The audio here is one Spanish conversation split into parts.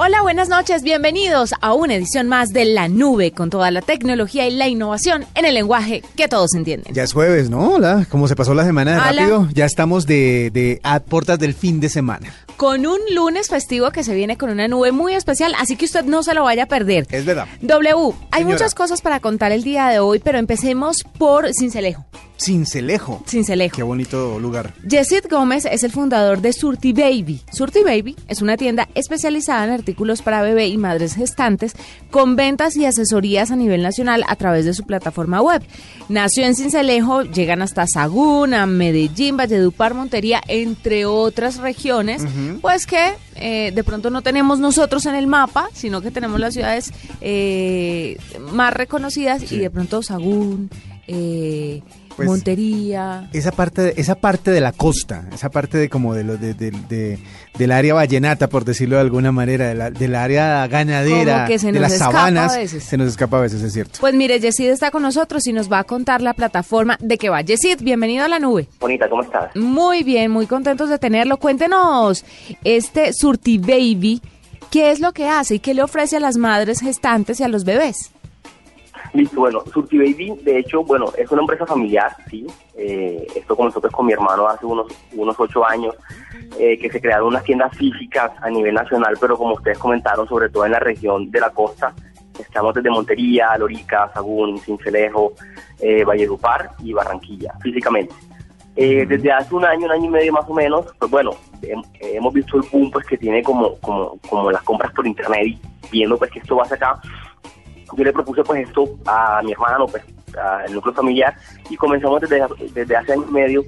Hola, buenas noches, bienvenidos a una edición más de La Nube con toda la tecnología y la innovación en el lenguaje que todos entienden. Ya es jueves, ¿no? Hola, ¿cómo se pasó la semana de rápido? Ya estamos de, de a puertas del fin de semana. Con un lunes festivo que se viene con una nube muy especial, así que usted no se lo vaya a perder. Es verdad. W, hay muchas cosas para contar el día de hoy, pero empecemos por Cincelejo. Cincelejo. Cincelejo. Qué bonito lugar. Yesid Gómez es el fundador de Surti Baby. Surti Baby es una tienda especializada en artículos para bebé y madres gestantes con ventas y asesorías a nivel nacional a través de su plataforma web. Nació en Cincelejo, llegan hasta Saguna, Medellín, Valledupar, Montería, entre otras regiones, pues que eh, de pronto no tenemos nosotros en el mapa, sino que tenemos las ciudades eh, más reconocidas y de pronto Sagún, eh, pues, Montería. Esa parte, esa parte de la costa, esa parte de como de, lo, de, del área vallenata, por decirlo de alguna manera, de del área ganadera, de las sabanas, se nos escapa a veces, es cierto. Pues mire, Yesid está con nosotros y nos va a contar la plataforma de que va. Yesid, bienvenido a la nube. Bonita, ¿cómo estás? Muy bien, muy contentos de tenerlo. Cuéntenos, este Surti Baby, ¿qué es lo que hace y qué le ofrece a las madres gestantes y a los bebés? Listo, bueno, Surti Baby, de hecho, bueno, es una empresa familiar, sí. Eh, esto comenzó pues, con mi hermano hace unos, unos ocho años, eh, que se crearon unas tiendas físicas a nivel nacional, pero como ustedes comentaron, sobre todo en la región de la costa, estamos desde Montería, Lorica, Sagún, Cincelejo, eh, Valledupar y Barranquilla, físicamente. Eh, desde hace un año, un año y medio más o menos, pues bueno, hemos visto el boom pues que tiene como, como, como las compras por internet y viendo pues que esto va hacia acá, yo le propuse pues esto a mi hermano, pues al núcleo familiar y comenzamos desde, hace año y medio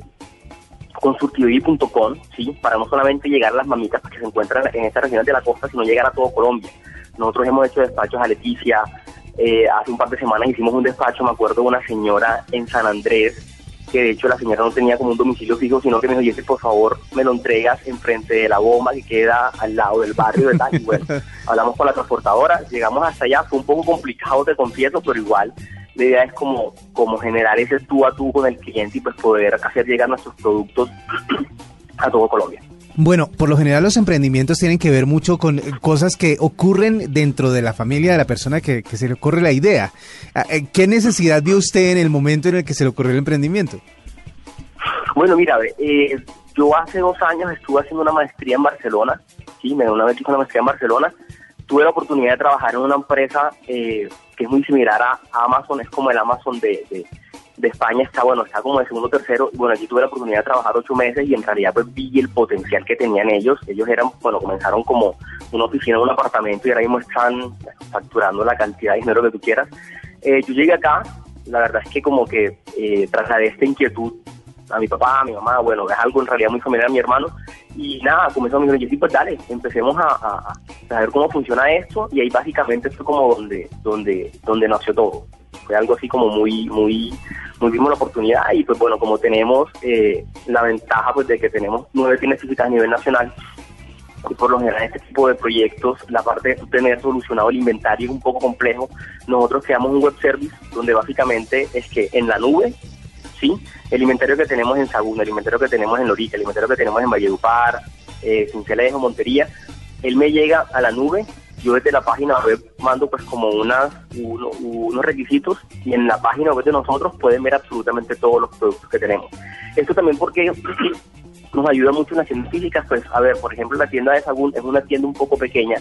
con surtivivi.com, ¿sí? para no solamente llegar a las mamitas que se encuentran en estas regiones de la costa, sino llegar a todo Colombia. Nosotros hemos hecho despachos a Leticia, eh, hace un par de semanas hicimos un despacho, me acuerdo, de una señora en San Andrés, que de hecho la señora no tenía como un domicilio fijo, sino que me dijo, por favor, me lo entregas enfrente de la bomba que queda al lado del barrio de tal. Y bueno, hablamos con la transportadora, llegamos hasta allá, fue un poco complicado, te confieso, pero igual la idea es como, como generar ese tú a tú con el cliente y pues poder hacer llegar nuestros productos a todo Colombia. Bueno, por lo general los emprendimientos tienen que ver mucho con cosas que ocurren dentro de la familia de la persona que, se le ocurre la idea. Ah, eh, ¿Qué necesidad vio usted en el momento en el que se le ocurrió el emprendimiento? Bueno, mira, eh, yo hace dos años estuve haciendo una maestría en Barcelona, sí, me una vez una maestría en Barcelona, tuve la oportunidad de trabajar en una empresa eh, que es muy similar a Amazon, es como el Amazon de, de España está, bueno, está como de segundo tercero. Y bueno, allí tuve la oportunidad de trabajar ocho meses y en realidad pues vi el potencial que tenían ellos. Ellos eran, bueno, comenzaron como una oficina un apartamento y ahora mismo están facturando la cantidad de dinero que tú quieras. Eh, yo llegué acá, la verdad es que como que eh, trasladé esta inquietud a mi papá, a mi mamá, bueno, es algo en realidad muy familiar a mi hermano. Y nada, comenzó a mi y pues dale, empecemos a, a, saber cómo funciona esto y ahí básicamente fue como donde, donde, donde nació todo. Fue algo así como muy, muy, muy vimos la oportunidad y pues bueno, como tenemos eh, la ventaja pues de que tenemos nueve tiendas físicas a nivel nacional, y por lo general este tipo de proyectos, la parte de tener solucionado el inventario es un poco complejo. Nosotros creamos un web service donde básicamente es que en la nube ¿sí? El inventario que tenemos en Sagún, el inventario que tenemos en Lorica, el inventario que tenemos en Valledupar, eh, Cincelejo, Montería, él me llega a la nube, yo desde la página web mando pues como unas, unos requisitos y en la página web de nosotros pueden ver absolutamente todos los productos que tenemos. Esto también porque nos ayuda mucho en las tiendas físicas, pues a ver, por ejemplo, la tienda de Sagún es una tienda un poco pequeña,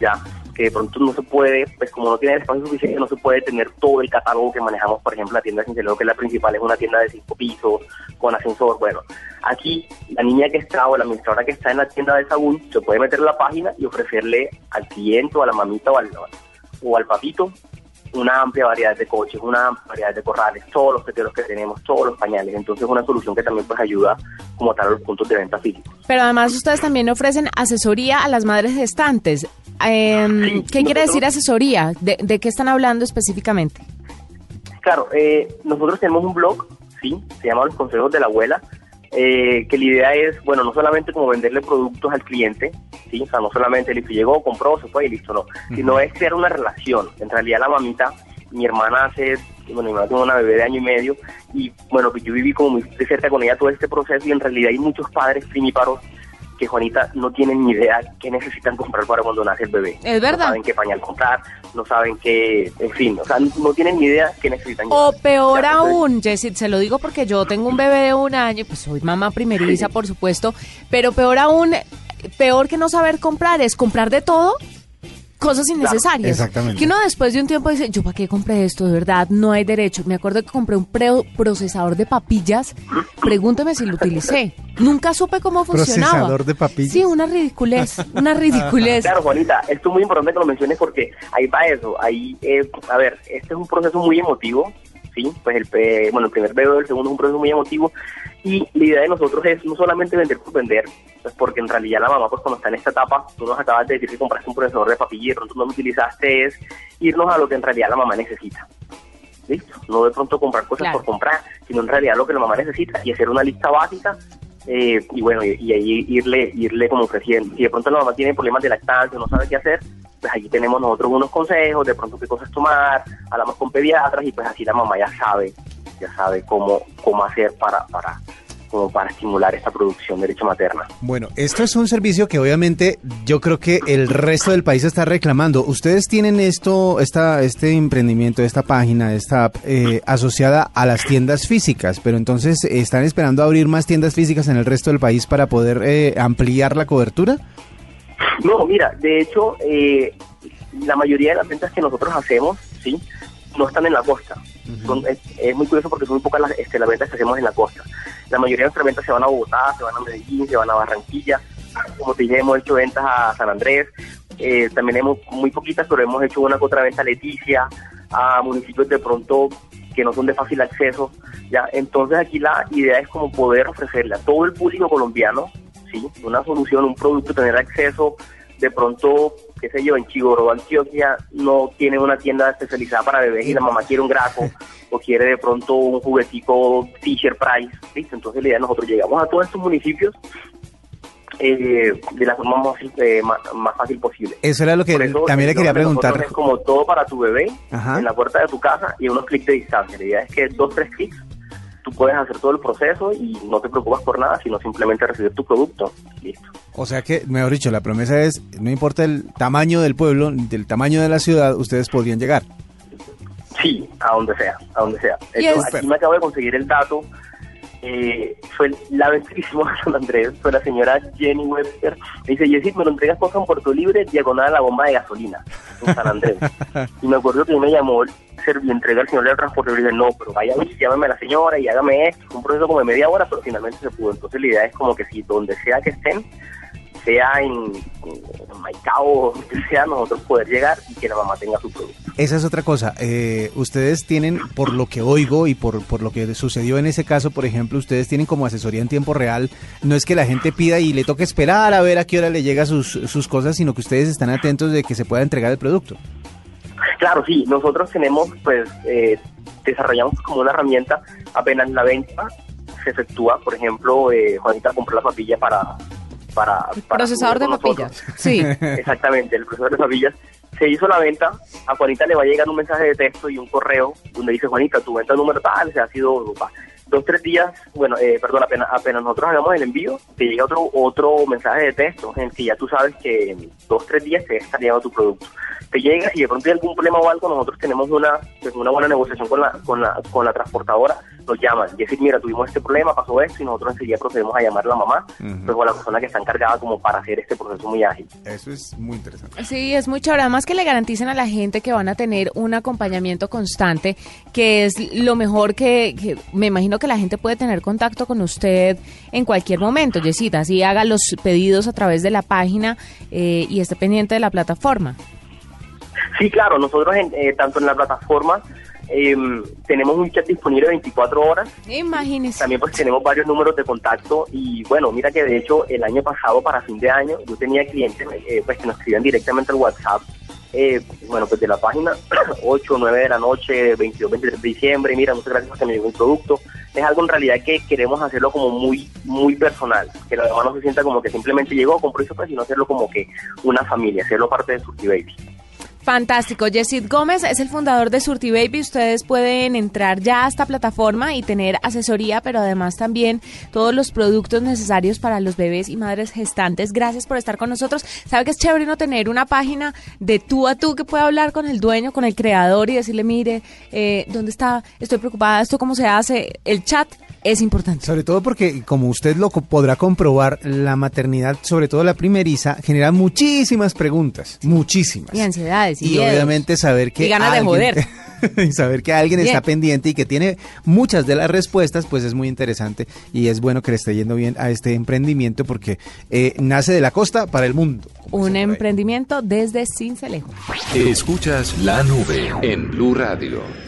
ya, que de pronto no se puede, pues como no tiene espacio suficiente, no se puede tener todo el catálogo que manejamos, por ejemplo, la tienda de Cincelejo, que es la principal, es una tienda de cinco pisos, con ascensor, bueno, aquí la niña que está o la administradora que está en la tienda de Sagún se puede meter en la página y ofrecerle al cliente o a la mamita o al, o al papito una amplia variedad de coches, una amplia variedad de corrales, todos los teteros que tenemos, todos los pañales. Entonces es una solución que también pues ayuda como tal a los puntos de venta físicos. Pero además ustedes también ofrecen asesoría a las madres gestantes. Eh, ¿Qué quiere decir asesoría? ¿De, qué están hablando específicamente? Claro, eh, nosotros tenemos un blog, sí, se llama Los Consejos de la Abuela, eh, que la idea es, bueno, no solamente como venderle productos al cliente, ¿sí? O sea, no solamente listo, llegó, compró, se fue y listo, no. Sino es crear una relación. En realidad la mamita, mi hermana hace, bueno, mi hermana tiene una bebé de año y medio y bueno, pues yo viví como muy de cerca con ella todo este proceso y en realidad hay muchos padres primíparos que Juanita no tienen ni idea qué necesitan comprar para cuando nace el bebé. Es verdad. No saben qué pañal comprar, no saben qué, en fin, o sea, no tienen ni idea qué necesitan. O llevar. peor Ya, aún, Jessie, se lo digo porque yo tengo un bebé de un año, pues soy mamá primeriza, por supuesto, pero peor aún, peor que no saber comprar es comprar de todo cosas innecesarias. exactamente. Que uno después de un tiempo dice, yo para qué compré esto, de verdad, no hay derecho. Me acuerdo que compré un pre- procesador de papillas, pregúnteme si lo utilicé. Nunca supe cómo funcionaba. ¿Procesador de papillas? Sí, una ridiculez, una ridiculez. Claro, Juanita, esto es muy importante que lo menciones porque ahí va eso. Ahí, eh, a ver, este es un proceso muy emotivo, ¿sí? Pues el, pe- bueno, el primer bebé, el segundo es un proceso muy emotivo. Y la idea de nosotros es no solamente vender por vender, pues porque en realidad la mamá, pues cuando está en esta etapa, tú nos acabas de decir que compraste un procesador de papilla y de pronto no lo utilizaste, es irnos a lo que en realidad la mamá necesita. ¿Listo? No de pronto comprar cosas Claro. por comprar, sino en realidad lo que la mamá necesita y hacer una lista básica eh, y bueno, y, y ahí irle, irle como ofreciendo. Si de pronto la mamá tiene problemas de lactancia, no sabe qué hacer, pues allí tenemos nosotros unos consejos, de pronto qué cosas tomar, hablamos con pediatras y pues así la mamá ya sabe, ya sabe cómo, cómo hacer para, para, como para estimular esta producción de leche materna. Bueno, esto es un servicio que obviamente yo creo que el resto del país está reclamando. Ustedes tienen esto, esta, este emprendimiento, esta página, esta app eh, asociada a las tiendas físicas, pero entonces están esperando abrir más tiendas físicas en el resto del país para poder eh, ampliar la cobertura. No, mira, de hecho, eh, la mayoría de las ventas que nosotros hacemos, ¿sí? No están en la costa. Es, muy curioso porque son muy pocas las, este, las ventas que hacemos en la costa. La mayoría de nuestras ventas se van a Bogotá, se van a Medellín, se van a Barranquilla. Como te dije, hemos hecho ventas a San Andrés. Eh, también hemos, muy poquitas, pero hemos hecho una otra venta a Leticia, a municipios de pronto que no son de fácil acceso. ya Entonces aquí la idea es como poder ofrecerle a todo el público colombiano ¿sí? una solución, un producto, tener acceso. De pronto, qué sé yo, en Chigoró, Antioquia, no tiene una tienda especializada para bebés y la mamá quiere un graco o quiere de pronto un juguetico Fisher Price. ¿listo? Entonces la idea nosotros llegamos a todos estos municipios eh, de la forma más, eh, más, más fácil posible. Eso era lo que eso, también le quería preguntar. Es como todo para tu bebé Ajá. en la puerta de tu casa y unos clics de distancia. La idea es que dos, tres clics tú puedes hacer todo el proceso y no te preocupas por nada, sino simplemente recibir tu producto. Listo. O sea que, mejor dicho, la promesa es, no importa el tamaño del pueblo, del tamaño de la ciudad, ustedes podrían llegar. Sí, a donde sea, a donde sea. Y Esto, es- aquí me acabo de conseguir el dato. Eh, fue la vez que hicimos a San Andrés, fue la señora Jenny Webster. Me dice, Jessy, me lo entregas por San Puerto Libre, diagonal a la bomba de gasolina, en San Andrés. y me acuerdo que me llamó el entrega al señor del transporte y le dije, no, pero vaya, llámame a la señora y hágame esto. Fue un proceso como de media hora, pero finalmente se pudo. Entonces la idea es como que si donde sea que estén, sea en, en Maicao donde sea, nosotros poder llegar y que la mamá tenga su producto. Esa es otra cosa. Eh, ustedes tienen, por lo que oigo y por, por lo que sucedió en ese caso, por ejemplo, ustedes tienen como asesoría en tiempo real. No es que la gente pida y le toque esperar a ver a qué hora le llega sus, sus cosas, sino que ustedes están atentos de que se pueda entregar el producto. Claro, sí, nosotros tenemos, pues, eh, desarrollamos como una herramienta, apenas la venta se efectúa, por ejemplo, eh, Juanita compró la papilla para... para, para Procesador de papillas. Sí. Exactamente, el procesador de papillas. Se hizo la venta, a Juanita le va a llegar un mensaje de texto y un correo donde dice, Juanita, tu venta número tal, se ha sido dos, tres días, bueno, eh, perdón, apenas, apenas nosotros hagamos el envío, te llega otro otro mensaje de texto en el que ya tú sabes que en dos, tres días te está llegando tu producto. Te llega y de pronto hay algún problema o algo, nosotros tenemos una pues, una buena negociación con la, con la con la transportadora, nos llaman y decir, mira, tuvimos este problema, pasó esto y nosotros enseguida procedemos a llamar a la mamá, Ujú. pues o a la persona que está encargada como para hacer este proceso muy ágil. Eso es muy interesante. Sí, es muy chévere. Además que le garanticen a la gente que van a tener un acompañamiento constante, que es lo mejor que, que me imagino que la gente puede tener contacto con usted en cualquier momento, Yesita. Así haga los pedidos a través de la página eh, y esté pendiente de la plataforma. Sí, claro, nosotros en, eh, tanto en la plataforma em, tenemos un chat disponible 24 horas, Imagínese. también pues tenemos varios números de contacto y bueno, mira que de hecho el año pasado para fin de año yo tenía clientes eh, pues que nos escribían directamente al WhatsApp, eh, bueno pues de la página 8 9 de la noche, 22, 23 de diciembre, mira, muchas gracias porque me llegó un producto, es algo en realidad que queremos hacerlo como muy muy personal, que la mamá no se sienta como que simplemente llegó, compró eso, sino hacerlo como que una familia, hacerlo parte de Surti Baby. Fantástico. Yesid Gómez es el fundador de Surti Baby. Ustedes pueden entrar ya a esta plataforma y tener asesoría, pero además también todos los productos necesarios para los bebés y madres gestantes. Gracias por estar con nosotros. Sabe que es chévere no tener una página de tú a tú que pueda hablar con el dueño, con el creador y decirle, mire, eh, ¿dónde está? Estoy preocupada. ¿Esto cómo se hace? El chat es importante. Sobre todo porque, como usted lo podrá comprobar, la maternidad, sobre todo la primeriza, genera muchísimas preguntas, muchísimas. Y ansiedades. Y, obviamente saber que... Y ganas de joder. y saber que alguien está pendiente y que tiene muchas de las respuestas, pues es muy interesante y es bueno que le esté yendo bien a este emprendimiento porque eh, nace de la costa para el mundo. Un emprendimiento desde Cincelejo. Escuchas la nube en Blue Radio.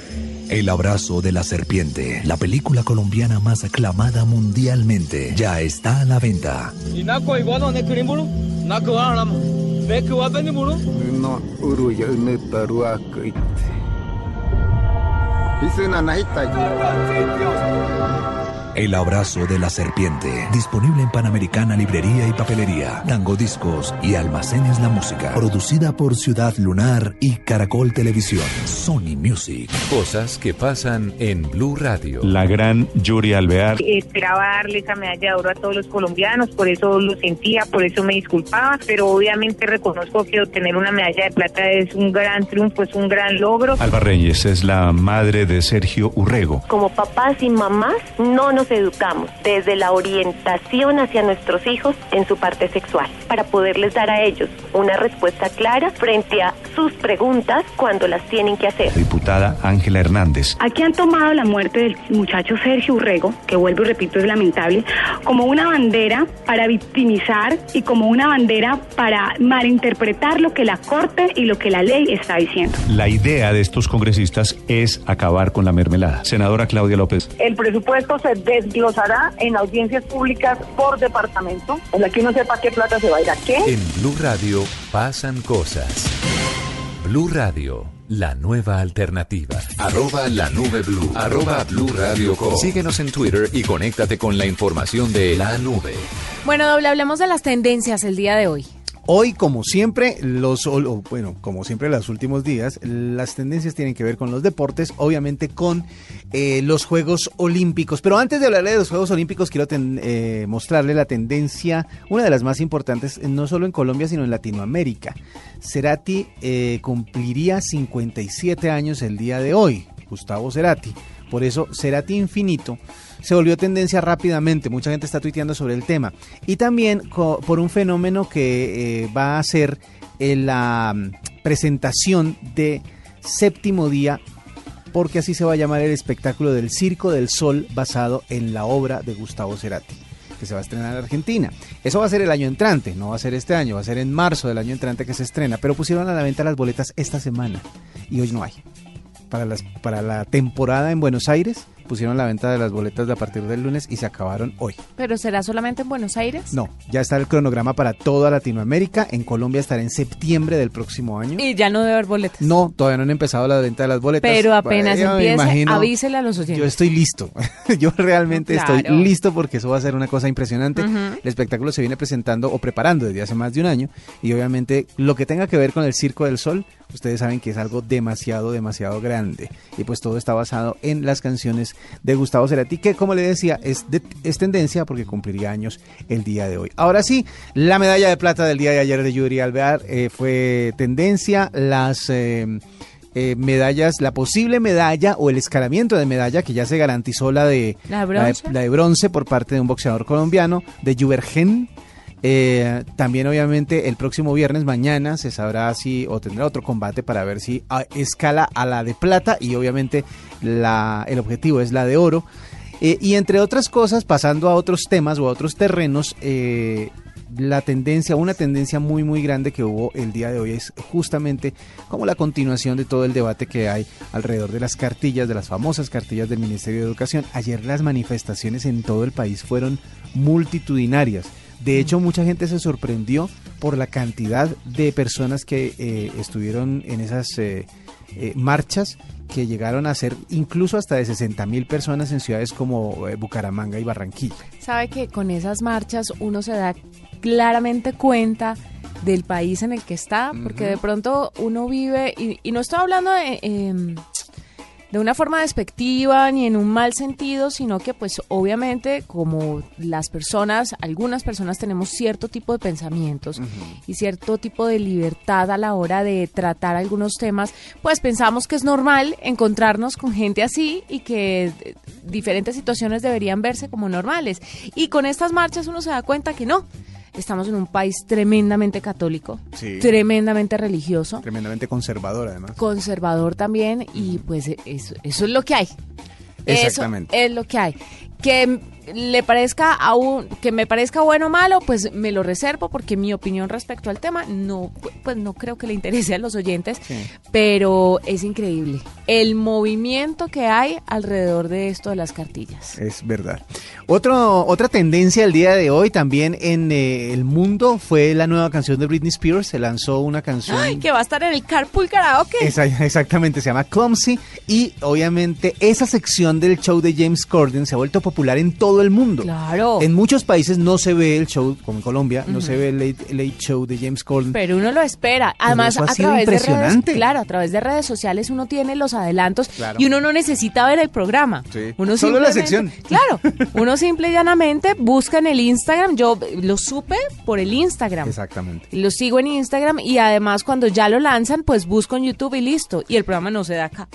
El abrazo de la serpiente, la película colombiana más aclamada mundialmente, ya está a la venta. El abrazo de la serpiente. Disponible en Panamericana Librería y Papelería, Tango Discos y Almacenes La Música. Producida por Ciudad Lunar y Caracol Televisión. Sony Music. Cosas que pasan en Blue Radio. La gran Yuri Alvear. Esperaba darle esa medalla de oro a todos los colombianos, por eso lo sentía, por eso me disculpaba, pero obviamente reconozco que obtener una medalla de plata es un gran triunfo, es un gran logro. Alba Reyes es la madre de Sergio Urrego. Como papás y mamás, no nos educamos desde la orientación hacia nuestros hijos en su parte sexual, para poderles dar a ellos una respuesta clara frente a sus preguntas cuando las tienen que hacer. Diputada Ángela Hernández. Aquí han tomado la muerte del muchacho Sergio Urrego, que vuelvo y repito es lamentable, como una bandera para victimizar y como una bandera para malinterpretar lo que la Corte y lo que la ley está diciendo. La idea de estos congresistas es acabar con la mermelada. Senadora Claudia López. El presupuesto se desglosará en audiencias públicas por departamento, en la que uno sepa qué plata se va a ir a qué. En Blue Radio pasan cosas. Blue Radio, la nueva alternativa. Arroba la nube blue. Arroba Blue Radio Com. Síguenos en Twitter y conéctate con la información de la nube. Bueno, doble, hablemos de las tendencias el día de hoy. Hoy, como siempre, los bueno, como siempre los últimos días, las tendencias tienen que ver con los deportes, obviamente con eh, los Juegos Olímpicos. Pero antes de hablarle de los Juegos Olímpicos, quiero eh, mostrarle la tendencia, una de las más importantes, no solo en Colombia, sino en Latinoamérica. Cerati eh, cumpliría 57 años el día de hoy, Gustavo Cerati. Por eso, Cerati Infinito se volvió tendencia rápidamente. Mucha gente está tuiteando sobre el tema. Y también por un fenómeno que eh, va a ser eh, la mm, presentación de séptimo día porque así se va a llamar el espectáculo del Circo del Sol basado en la obra de Gustavo Cerati que se va a estrenar en Argentina. Eso va a ser el año entrante, no va a ser este año, va a ser en marzo del año entrante que se estrena, pero pusieron a la venta las boletas esta semana y hoy no hay. Para, las, para la temporada en Buenos Aires pusieron la venta de las boletas a partir del lunes y se acabaron hoy. ¿Pero será solamente en Buenos Aires? No, ya está el cronograma para toda Latinoamérica. En Colombia estará en septiembre del próximo año. Y ya no debe haber boletas. No, todavía no han empezado la venta de las boletas. Pero apenas empiece, avísele a los oyentes. Yo estoy listo. yo realmente estoy listo porque eso va a ser una cosa impresionante. El espectáculo se viene presentando o preparando desde hace más de un año y obviamente lo que tenga que ver con el Circo del Sol ustedes saben que es algo demasiado, demasiado grande. Y pues todo está basado en las canciones de Gustavo Cerati, que como le decía, es, es tendencia porque cumpliría años el día de hoy. Ahora sí, la medalla de plata del día de ayer de Yuri Alvear eh, fue tendencia. Las... Eh, eh, medallas, la posible medalla o el escalamiento de medalla que ya se garantizó la de, la de, bronce? por parte de un boxeador colombiano, de Juvergen, eh, también obviamente el próximo viernes, mañana, se sabrá si o tendrá otro combate para ver si ah, escala a la de plata y obviamente la, el objetivo es la de oro. Eh, y entre otras cosas, pasando a otros temas o a otros terrenos, eh, la tendencia, una tendencia muy muy grande que hubo el día de hoy es justamente como la continuación de todo el debate que hay alrededor de las cartillas, de las famosas cartillas del Ministerio de Educación. Ayer las manifestaciones en todo el país fueron multitudinarias. De hecho, mucha gente se sorprendió por la cantidad de personas que eh, estuvieron en esas eh, eh, marchas que llegaron a ser incluso hasta de 60 mil personas en ciudades como eh, Bucaramanga y Barranquilla. Sabe que con esas marchas uno se da claramente cuenta del país en el que está, porque de pronto uno vive, y, y no estoy hablando de, em, de una forma despectiva ni en un mal sentido, sino que pues obviamente como las personas, algunas personas tenemos cierto tipo de pensamientos y cierto tipo de libertad a la hora de tratar algunos temas, pues pensamos que es normal encontrarnos con gente así y que eh, diferentes situaciones deberían verse como normales. Y con estas marchas uno se da cuenta que no. Estamos en un país tremendamente católico, Sí. tremendamente religioso, Tremendamente conservador, además. conservador también y pues eso, eso es lo que hay. Exactamente. Eso es lo que hay. Que le parezca a un, que me parezca bueno o malo, pues me lo reservo porque mi opinión respecto al tema no, pues no creo que le interese a los oyentes, pero es increíble el movimiento que hay alrededor de esto de las cartillas. Es verdad. Otro, otra tendencia el día de hoy también en eh, el mundo fue la nueva canción de Britney Spears. Se lanzó una canción. Ay, que va a estar en el Carpool Karaoke. Esa- exactamente, se llama Clumsy y obviamente esa sección del show de James Corden se ha vuelto popular en todo el mundo. Claro. En muchos países no se ve el show, como en Colombia, no se ve el late, late show de James Corden. Pero uno lo espera. Además, eso ha a sido través de redes, impresionante. claro, a través de redes sociales uno tiene los adelantos Claro. y uno no necesita ver el programa. Sí. Uno Solo la sección. Claro, uno simple y llanamente busca en el Instagram. Yo lo supe por el Instagram. Exactamente. Lo sigo en Instagram y además cuando ya lo lanzan, pues busco en YouTube y listo. Y el programa no se da acá.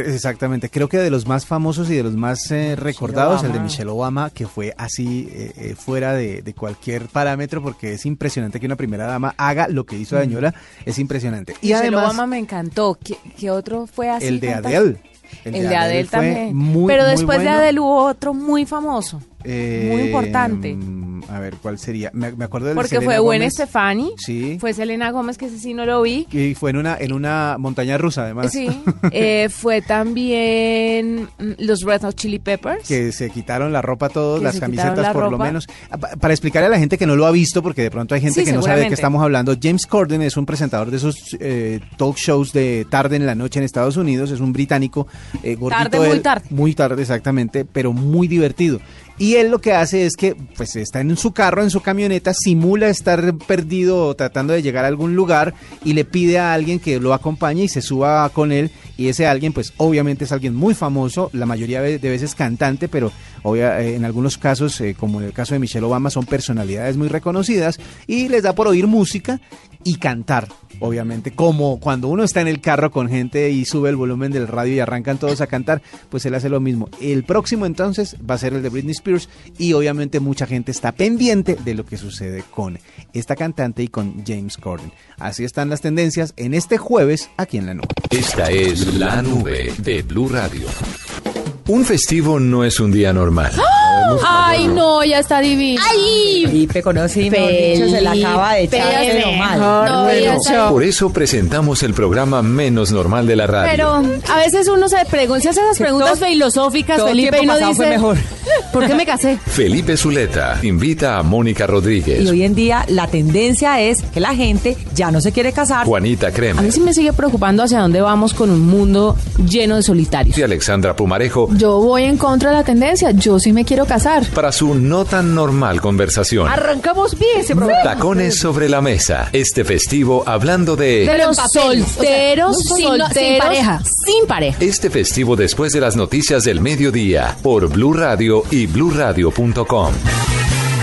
Exactamente, creo que de los más famosos y de los más eh, recordados, el de. Michelle Obama, que fue así eh, eh, fuera de, de cualquier parámetro, porque es impresionante que una primera dama haga lo que hizo la señora, es impresionante. Y Michelle además, Obama me encantó. ¿Qué, qué otro fue así? el de? Adele. El, de Adele, también. muy, Pero muy después de. Adele hubo otro muy famoso. Eh, muy importante. A ver, ¿cuál sería? Me, me acuerdo del de Porque Selena fue Gwen. Stefani. Sí. Fue Selena Gómez, que ese sí no lo vi. Y fue en una, en una montaña rusa, además. Sí. eh, fue también los Red Hot Chili Peppers. que se quitaron la ropa todos, Que las camisetas la por lo menos. Pa- Para explicarle a la gente que no lo ha visto, porque de pronto hay gente Sí, que no sabe de qué estamos hablando, James Corden es un presentador de esos eh, talk shows de tarde en la noche en Estados Unidos, es un británico eh, gordito. Tarde, muy tarde. Muy tarde, exactamente, pero muy divertido. Y él lo que hace es que pues está en su carro, en su camioneta, simula estar perdido o tratando de llegar a algún lugar y le pide a alguien que lo acompañe y se suba con él. Y ese alguien pues obviamente es alguien muy famoso, la mayoría de veces cantante, pero obvia- eh, en algunos casos, eh, como en el caso de Michelle Obama, son personalidades muy reconocidas y les da por oír música y cantar, obviamente, como cuando uno está en el carro con gente y sube el volumen del radio y arrancan todos a cantar, pues él hace lo mismo. El próximo entonces va a ser el de Britney Spears y obviamente mucha gente está pendiente de lo que sucede con esta cantante y con James Corden. Así están las tendencias en este jueves aquí en la nube. Esta es la nube de Blue Radio. Un festivo no es un día normal. Ay, no, ya está divino. Ay, Felipe conoce, dicho, se la acaba de echar de lo mal. No, ya Por eso presentamos el programa menos normal de la radio. Pero a veces uno se pregunta hace esas Que preguntas todo- filosóficas, todo Felipe, y pasado dice, fue mejor. ¿por qué me casé? Felipe Zuleta invita a Mónica Rodríguez, Y hoy en día la tendencia es que la gente ya no se quiere casar. Juanita A mí sí me sigue preocupando hacia dónde vamos con un mundo lleno de solitarios. y Alexandra Pumarejo Yo voy en contra de la tendencia. Yo sí me quiero casar. para su no tan normal conversación. Arrancamos bien ese programa. Tacones sobre la mesa. Este festivo hablando de... De los solteros, o sea, sin- no- sin solteros, pareja. sin pareja. Este festivo después de las noticias del mediodía por Blue Radio y bluradio.com.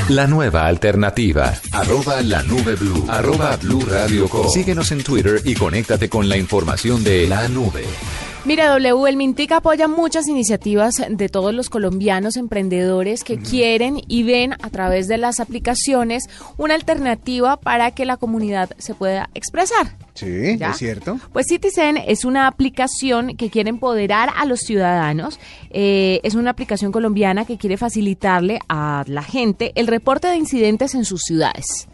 La nueva alternativa. Arroba la nube blue. Arroba blue radio com. Síguenos en Twitter y conéctate con la información de la nube. Mira, W, el Mintic apoya muchas iniciativas de todos los colombianos emprendedores que quieren y ven a través de las aplicaciones una alternativa para que la comunidad se pueda expresar. Sí, ¿Ya? es cierto. Pues Citizen es una aplicación que quiere empoderar a los ciudadanos. Eh, es una aplicación colombiana que quiere facilitarle a la gente el reporte de incidentes en sus ciudades.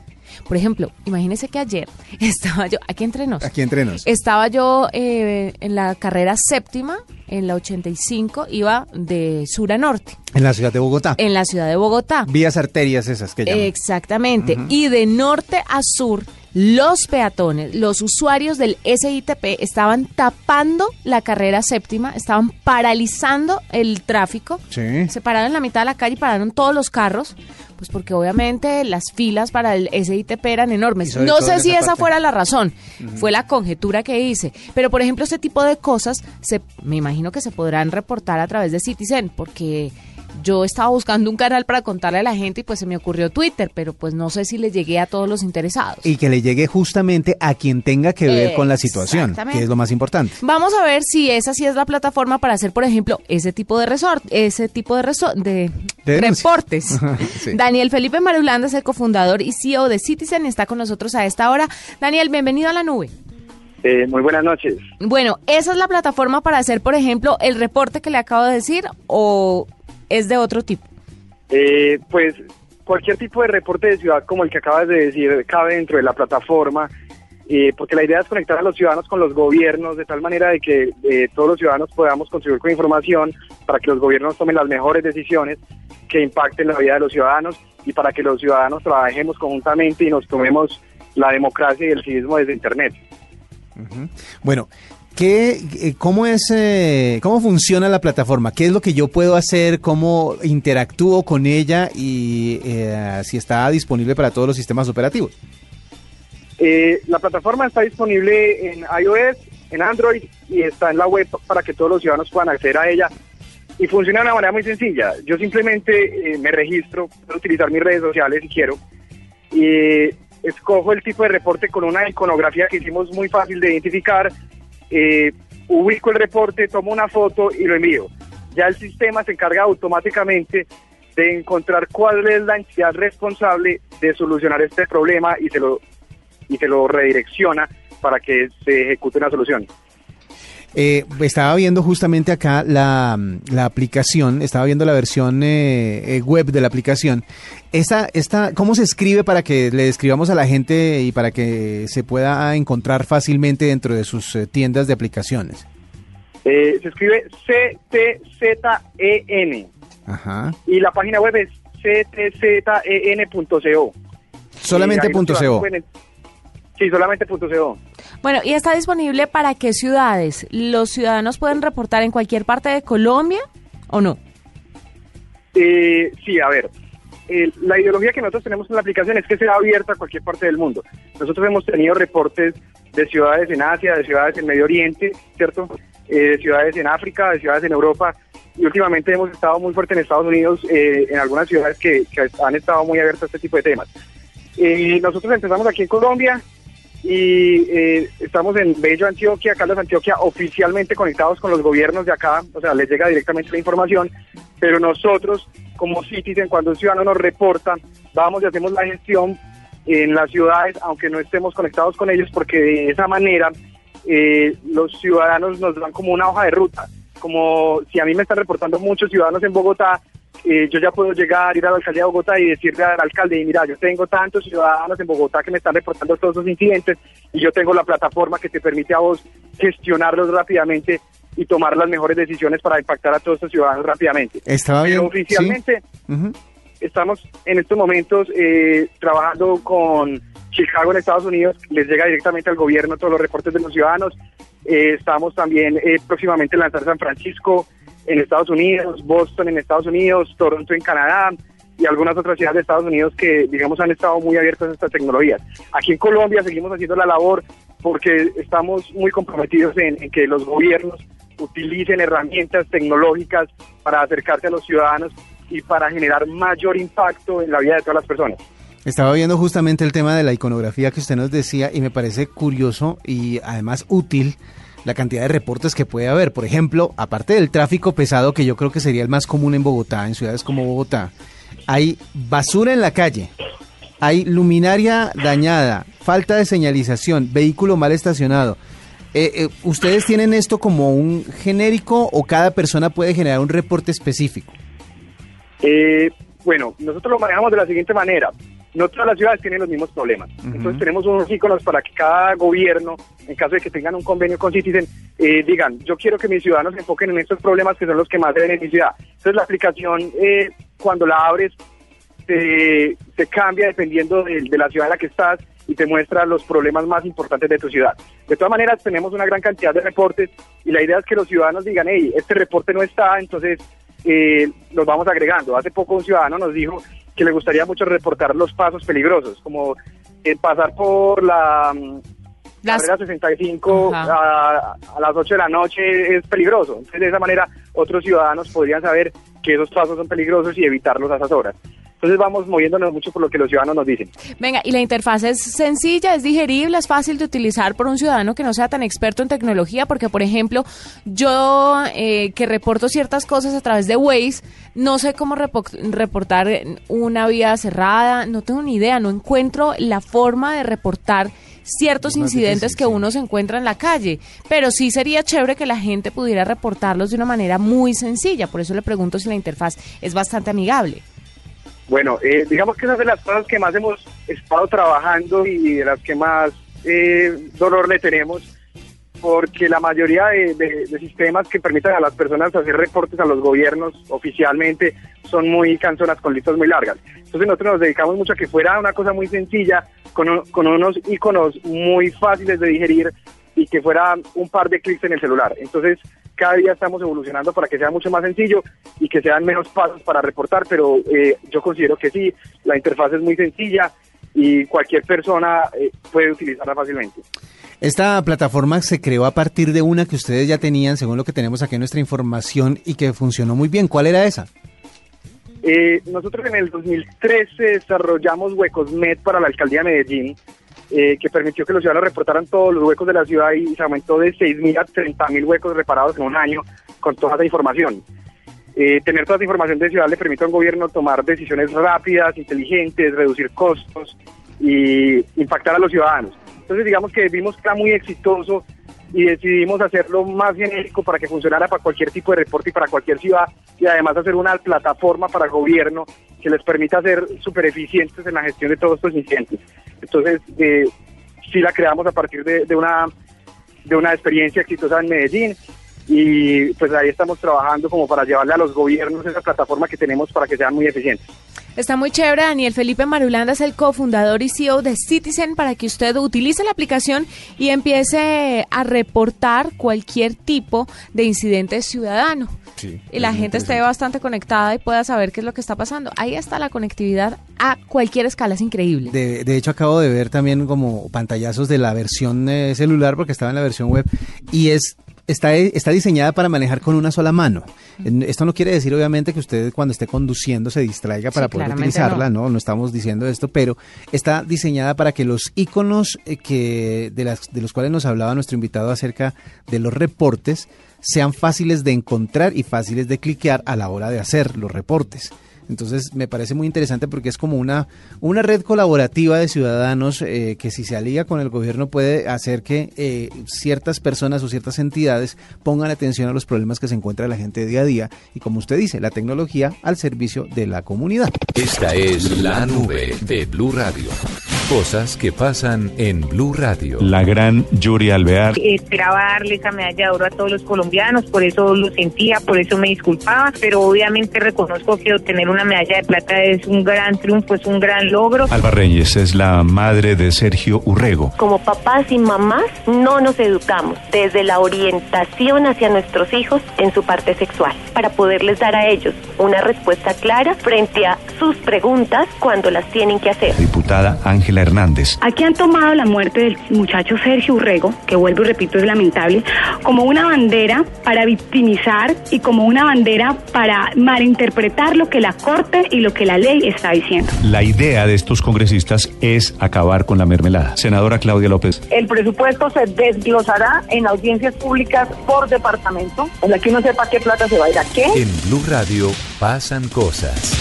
Por ejemplo, imagínese que ayer estaba yo, aquí entre nos, Aquí entrenos. estaba yo eh, en la carrera séptima, en la 85, iba de sur a norte. En la ciudad de Bogotá. en la ciudad de Bogotá. Vías arterias esas que llaman. Exactamente. Y de norte a sur, los peatones, los usuarios del SITP estaban tapando la carrera séptima, estaban paralizando el tráfico. Sí. Se pararon en la mitad de la calle y pararon todos los carros, pues porque obviamente las filas para el SITP eran enormes. No sé si esa parte. fuera la razón, fue la conjetura que hice. Pero por ejemplo, este tipo de cosas, se, me imagino que se podrán reportar a través de Citizen, porque yo estaba buscando un canal para contarle a la gente y pues se me ocurrió Twitter, pero pues no sé si le llegué a todos los interesados. Y que le llegue justamente a quien tenga que ver con la situación, que es lo más importante. Vamos a ver si esa sí es la plataforma para hacer, por ejemplo, ese tipo de resort, ese tipo de, resort, de, reportes. Sí. Daniel Felipe Marulanda es el cofundador y CEO de Citizen, está con nosotros a esta hora. Daniel, bienvenido a la nube. Eh, muy buenas noches. Bueno, ¿esa es la plataforma para hacer, por ejemplo, el reporte que le acabo de decir o es de otro tipo? Eh, pues cualquier tipo de reporte de ciudad como el que acabas de decir cabe dentro de la plataforma, eh, porque la idea es conectar a los ciudadanos con los gobiernos de tal manera de que eh, todos los ciudadanos podamos contribuir con información para que los gobiernos tomen las mejores decisiones que impacten la vida de los ciudadanos y para que los ciudadanos trabajemos conjuntamente y nos tomemos la democracia y el civismo desde Internet. Bueno, ¿qué, eh, ¿cómo es, eh, cómo funciona la plataforma? ¿Qué es lo que yo puedo hacer? ¿Cómo interactúo con ella? Y eh, si está disponible para todos los sistemas operativos. Eh, la plataforma está disponible en iOS, en Android y está en la web para que todos los ciudadanos puedan acceder a ella. Y funciona de una manera muy sencilla. Yo simplemente eh, me registro, puedo utilizar mis redes sociales si quiero, y escojo el tipo de reporte con una iconografía que hicimos muy fácil de identificar, eh, ubico el reporte, tomo una foto y lo envío. Ya el sistema se encarga automáticamente de encontrar cuál es la entidad responsable de solucionar este problema y se lo y se lo redirecciona para que se ejecute una solución. Eh, estaba viendo justamente acá la, la aplicación, estaba viendo la versión eh, eh, web de la aplicación. Esta, esta, ¿Cómo se escribe para que le escribamos a la gente y para que se pueda encontrar fácilmente dentro de sus eh, tiendas de aplicaciones? Eh, se escribe CTZEN Ajá. y la página web es ctzen.co. Solamente Sí, solamente punto .co. Bueno, ¿y está disponible para qué ciudades? ¿Los ciudadanos pueden reportar en cualquier parte de Colombia o no? Eh, sí, a ver, eh, la ideología que nosotros tenemos en la aplicación es que sea abierta a cualquier parte del mundo. Nosotros hemos tenido reportes de ciudades en Asia, de ciudades en Medio Oriente, ¿cierto? Eh, de ciudades en África, de ciudades en Europa. Y últimamente hemos estado muy fuerte en Estados Unidos, eh, en algunas ciudades que, que han estado muy abiertas a este tipo de temas. Eh, nosotros empezamos aquí en Colombia y eh, estamos en Bello, Antioquia, Caldas, Antioquia, oficialmente conectados con los gobiernos de acá, o sea, les llega directamente la información, pero nosotros, como Citizen, cuando un ciudadano nos reporta, vamos y hacemos la gestión en las ciudades, aunque no estemos conectados con ellos, porque de esa manera eh, los ciudadanos nos dan como una hoja de ruta, como si a mí me están reportando muchos ciudadanos en Bogotá, eh, yo ya puedo llegar, ir a la alcaldía de Bogotá y decirle al alcalde, mira, yo tengo tantos ciudadanos en Bogotá que me están reportando todos esos incidentes y yo tengo la plataforma que te permite a vos gestionarlos rápidamente y tomar las mejores decisiones para impactar a todos estos ciudadanos rápidamente. Estaba Pero bien. oficialmente sí. Ujú. estamos en estos momentos eh, trabajando con Chicago en Estados Unidos, les llega directamente al gobierno todos los reportes de los ciudadanos. Eh, estamos también eh, próximamente en lanzar San Francisco en Estados Unidos, Boston en Estados Unidos, Toronto en Canadá y algunas otras ciudades de Estados Unidos que, digamos, han estado muy abiertas a estas tecnologías. Aquí en Colombia seguimos haciendo la labor porque estamos muy comprometidos en, en que los gobiernos utilicen herramientas tecnológicas para acercarse a los ciudadanos y para generar mayor impacto en la vida de todas las personas. Estaba viendo justamente el tema de la iconografía que usted nos decía y me parece curioso y además útil la cantidad de reportes que puede haber. Por ejemplo, aparte del tráfico pesado, que yo creo que sería el más común en Bogotá, en ciudades como Bogotá, hay basura en la calle, hay luminaria dañada, falta de señalización, vehículo mal estacionado. Eh, eh, ¿Ustedes tienen esto como un genérico o cada persona puede generar un reporte específico? Eh, bueno, nosotros lo manejamos de la siguiente manera. No todas las ciudades tienen los mismos problemas. Entonces tenemos unos íconos para que cada gobierno, en caso de que tengan un convenio con Citizen, eh, digan, yo quiero que mis ciudadanos se enfoquen en estos problemas que son los que más deben en mi ciudad. Entonces la aplicación, eh, cuando la abres, se, se cambia dependiendo de, de la ciudad en la que estás y te muestra los problemas más importantes de tu ciudad. De todas maneras, tenemos una gran cantidad de reportes y la idea es que los ciudadanos digan, hey, este reporte no está, entonces eh, los vamos agregando. Hace poco un ciudadano nos dijo que le gustaría mucho reportar los pasos peligrosos, como eh, pasar por la mm, Las- carrera 65 a, a las 8 de la noche es peligroso. Entonces, de esa manera, otros ciudadanos podrían saber que esos pasos son peligrosos y evitarlos a esas horas. Entonces, vamos moviéndonos mucho por lo que los ciudadanos nos dicen. Venga, y la interfaz es sencilla, es digerible, es fácil de utilizar por un ciudadano que no sea tan experto en tecnología, porque por ejemplo, yo eh, que reporto ciertas cosas a través de Waze, no sé cómo repo- reportar una vía cerrada, no tengo ni idea, no encuentro la forma de reportar ciertos incidentes difícil, que uno se encuentra en la calle, pero sí sería chévere que la gente pudiera reportarlos de una manera muy sencilla, por eso le pregunto si la interfaz es bastante amigable. Bueno, eh, digamos que esas de las cosas que más hemos estado trabajando y de las que más eh, dolor le tenemos, porque la mayoría de, de- de sistemas que permitan a las personas hacer reportes a los gobiernos oficialmente son muy canzonas con listas muy largas. Entonces nosotros nos dedicamos mucho a que fuera una cosa muy sencilla, con, con unos iconos muy fáciles de digerir y que fuera un par de clics en el celular. Entonces cada día estamos evolucionando para que sea mucho más sencillo y que sean menos pasos para reportar, pero eh, yo considero que sí, la interfaz es muy sencilla y cualquier persona eh, puede utilizarla fácilmente. Esta plataforma se creó a partir de una que ustedes ya tenían, según lo que tenemos aquí en nuestra información, y que funcionó muy bien. ¿Cuál era esa? Eh, nosotros en el 2013 desarrollamos Huecosmet para la alcaldía de Medellín, eh, que permitió que los ciudadanos reportaran todos los huecos de la ciudad y se aumentó de 6.000 a 30.000 huecos reparados en un año con toda esa información. Eh, tener toda esa información de ciudad le permite a un gobierno tomar decisiones rápidas, inteligentes, reducir costos y impactar a los ciudadanos. Entonces digamos que vimos que era muy exitoso y decidimos hacerlo más genérico para que funcionara para cualquier tipo de reporte y para cualquier ciudad y además hacer una plataforma para gobierno que les permita ser súper eficientes en la gestión de todos estos incidentes. Entonces, eh, sí la creamos a partir de, de una de una experiencia exitosa en Medellín y pues ahí estamos trabajando como para llevarle a los gobiernos esa plataforma que tenemos para que sean muy eficientes. Está muy chévere, Daniel Felipe Marulanda es el cofundador y CEO de Citizen para que usted utilice la aplicación y empiece a reportar cualquier tipo de incidente ciudadano. y la gente esté bastante conectada y pueda saber qué es lo que está pasando. Ahí está la conectividad a cualquier escala, es increíble. De, de hecho, acabo de ver también como pantallazos de la versión eh, celular, porque estaba en la versión web, y es está, está diseñada para manejar con una sola mano. Esto no quiere decir, obviamente, que usted cuando esté conduciendo se distraiga para Sí, poder utilizarla, no. no. no, estamos diciendo esto, pero está diseñada para que los iconos eh, que de, las, de los cuales nos hablaba nuestro invitado acerca de los reportes sean fáciles de encontrar y fáciles de cliquear a la hora de hacer los reportes. Entonces me parece muy interesante porque es como una, una red colaborativa de ciudadanos eh, que si se alía con el gobierno puede hacer que eh, ciertas personas o ciertas entidades pongan atención a los problemas que se encuentra la gente día a día y como usted dice, la tecnología al servicio de la comunidad. Esta es la nube de Blue Radio. Cosas que pasan en Blue Radio. La gran Yuri Alvear. Esperaba darle esa medalla de oro a todos los colombianos, por eso lo sentía, por eso me disculpaba, pero obviamente reconozco que obtener una medalla de plata es un gran triunfo, es un gran logro. Alba Reyes es la madre de Sergio Urrego. Como papás y mamás no nos educamos desde la orientación hacia nuestros hijos en su parte sexual para poderles dar a ellos una respuesta clara frente a sus preguntas cuando las tienen que hacer. Diputada Ángela Hernández. Aquí han tomado la muerte del muchacho Sergio Urrego, que vuelvo y repito es lamentable, como una bandera para victimizar y como una bandera para malinterpretar lo que la Corte y lo que la ley está diciendo. La idea de estos congresistas es acabar con la mermelada. Senadora Claudia López. El presupuesto se desglosará en audiencias públicas por departamento, en la que uno sepa qué plata se va a ir a qué. En Blue Radio pasan cosas.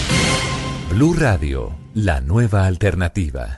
Blue Radio, la nueva alternativa.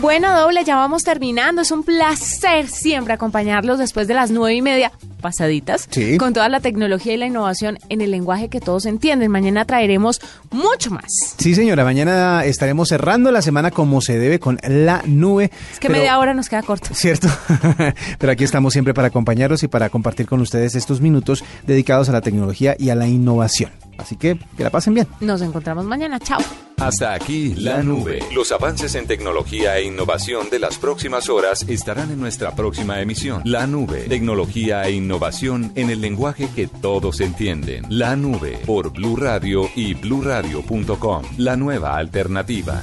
Bueno, doble, ya vamos terminando. Es un placer siempre acompañarlos después de las nueve y media. pasaditas Sí. con toda la tecnología y la innovación en el lenguaje que todos entienden. Mañana traeremos mucho más. Sí, señora, mañana estaremos cerrando la semana como se debe con la nube. Es que pero- media hora nos queda corto. ¿Cierto? Pero aquí estamos siempre para acompañarlos y para compartir con ustedes estos minutos dedicados a la tecnología y a la innovación. Así que que la pasen bien. Nos encontramos mañana. Chao. Hasta aquí la nube. Los avances en tecnología e innovación de las próximas horas estarán en nuestra próxima emisión. La nube. Tecnología e innovación en el lenguaje que todos entienden. La nube por Blue Radio y bluradio.com. La nueva alternativa.